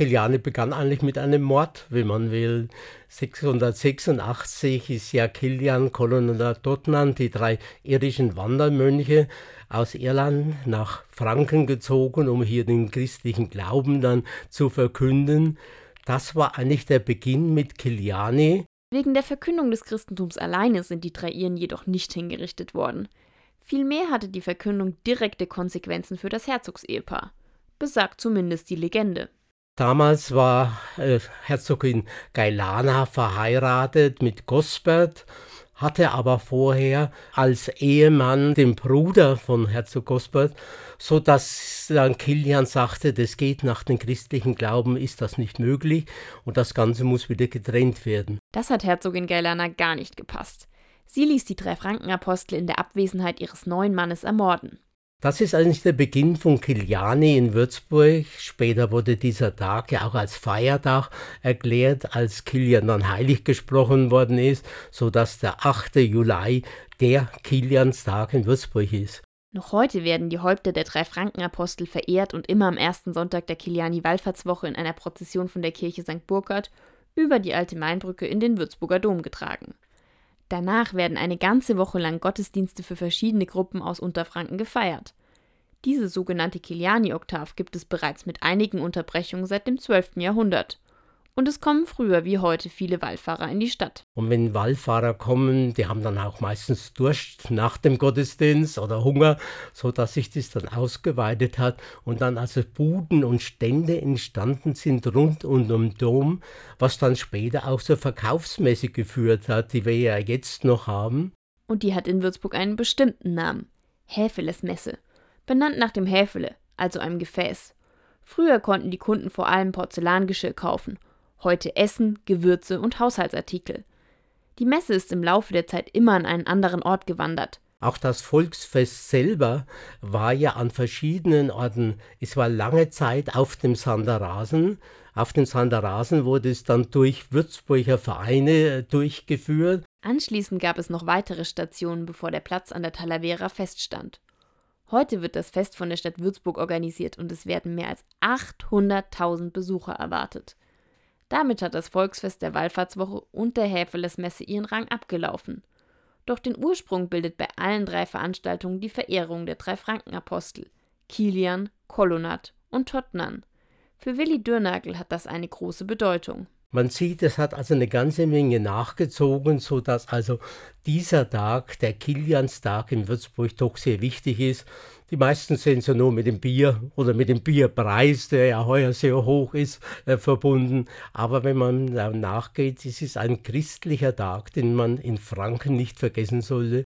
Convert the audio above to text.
Kiliani begann eigentlich mit einem Mord, wenn man will. 686 ist ja Kilian, Colonna die drei irischen Wandermönche aus Irland nach Franken gezogen, um hier den christlichen Glauben dann zu verkünden. Das war eigentlich der Beginn mit Kiliani. Wegen der Verkündung des Christentums alleine sind die drei Iren jedoch nicht hingerichtet worden. Vielmehr hatte die Verkündung direkte Konsequenzen für das Herzogsehepaar. Besagt zumindest die Legende. Damals war äh, Herzogin Gailana verheiratet mit Gosbert, hatte aber vorher als Ehemann den Bruder von Herzog Gosbert, so dass dann Kilian sagte, das geht nach dem christlichen Glauben, ist das nicht möglich und das Ganze muss wieder getrennt werden. Das hat Herzogin Gailana gar nicht gepasst. Sie ließ die drei Frankenapostel in der Abwesenheit ihres neuen Mannes ermorden. Das ist eigentlich der Beginn von Kiliani in Würzburg. Später wurde dieser Tag ja auch als Feiertag erklärt, als Kilian dann heilig gesprochen worden ist, sodass der 8. Juli der Kilianstag in Würzburg ist. Noch heute werden die Häupter der drei Frankenapostel verehrt und immer am ersten Sonntag der Kiliani-Wallfahrtswoche in einer Prozession von der Kirche St. Burkhard über die alte Mainbrücke in den Würzburger Dom getragen. Danach werden eine ganze Woche lang Gottesdienste für verschiedene Gruppen aus Unterfranken gefeiert. Diese sogenannte Kiliani-Oktav gibt es bereits mit einigen Unterbrechungen seit dem 12. Jahrhundert und es kommen früher wie heute viele Wallfahrer in die Stadt. Und wenn Wallfahrer kommen, die haben dann auch meistens Durst nach dem Gottesdienst oder Hunger, sodass sich das dann ausgeweitet hat und dann also Buden und Stände entstanden sind rund um den Dom, was dann später auch zur Verkaufsmesse geführt hat, die wir ja jetzt noch haben. Und die hat in Würzburg einen bestimmten Namen: Häfelesmesse, benannt nach dem Häfele, also einem Gefäß. Früher konnten die Kunden vor allem Porzellangeschirr kaufen heute Essen, Gewürze und Haushaltsartikel. Die Messe ist im Laufe der Zeit immer an einen anderen Ort gewandert. Auch das Volksfest selber war ja an verschiedenen Orten. Es war lange Zeit auf dem Sanderrasen. Auf dem Sanderrasen wurde es dann durch Würzburger Vereine äh, durchgeführt. Anschließend gab es noch weitere Stationen, bevor der Platz an der Talavera feststand. Heute wird das Fest von der Stadt Würzburg organisiert und es werden mehr als 800.000 Besucher erwartet. Damit hat das Volksfest der Wallfahrtswoche und der Häfelesmesse ihren Rang abgelaufen. Doch den Ursprung bildet bei allen drei Veranstaltungen die Verehrung der drei Frankenapostel Kilian, Kolonat und Totnan. Für Willi Dürnagel hat das eine große Bedeutung. Man sieht, es hat also eine ganze Menge nachgezogen, sodass also dieser Tag, der Kilianstag in Würzburg, doch sehr wichtig ist. Die meisten sehen es ja nur mit dem Bier oder mit dem Bierpreis, der ja heuer sehr hoch ist, äh, verbunden. Aber wenn man nachgeht, es ist ein christlicher Tag, den man in Franken nicht vergessen sollte.